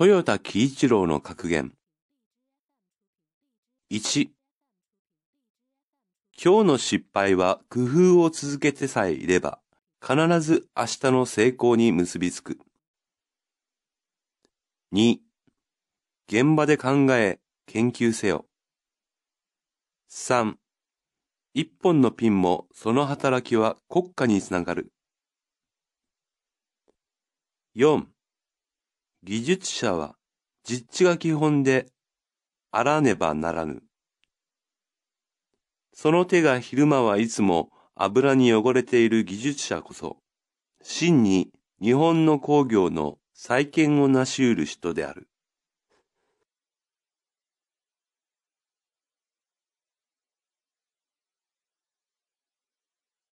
豊田喜一郎の格言。1今日の失敗は工夫を続けてさえいれば、必ず明日の成功に結びつく。2現場で考え、研究せよ。3一本のピンもその働きは国家につながる。4技術者は実地が基本であらねばならぬ。その手が昼間はいつも油に汚れている技術者こそ、真に日本の工業の再建を成し得る人である。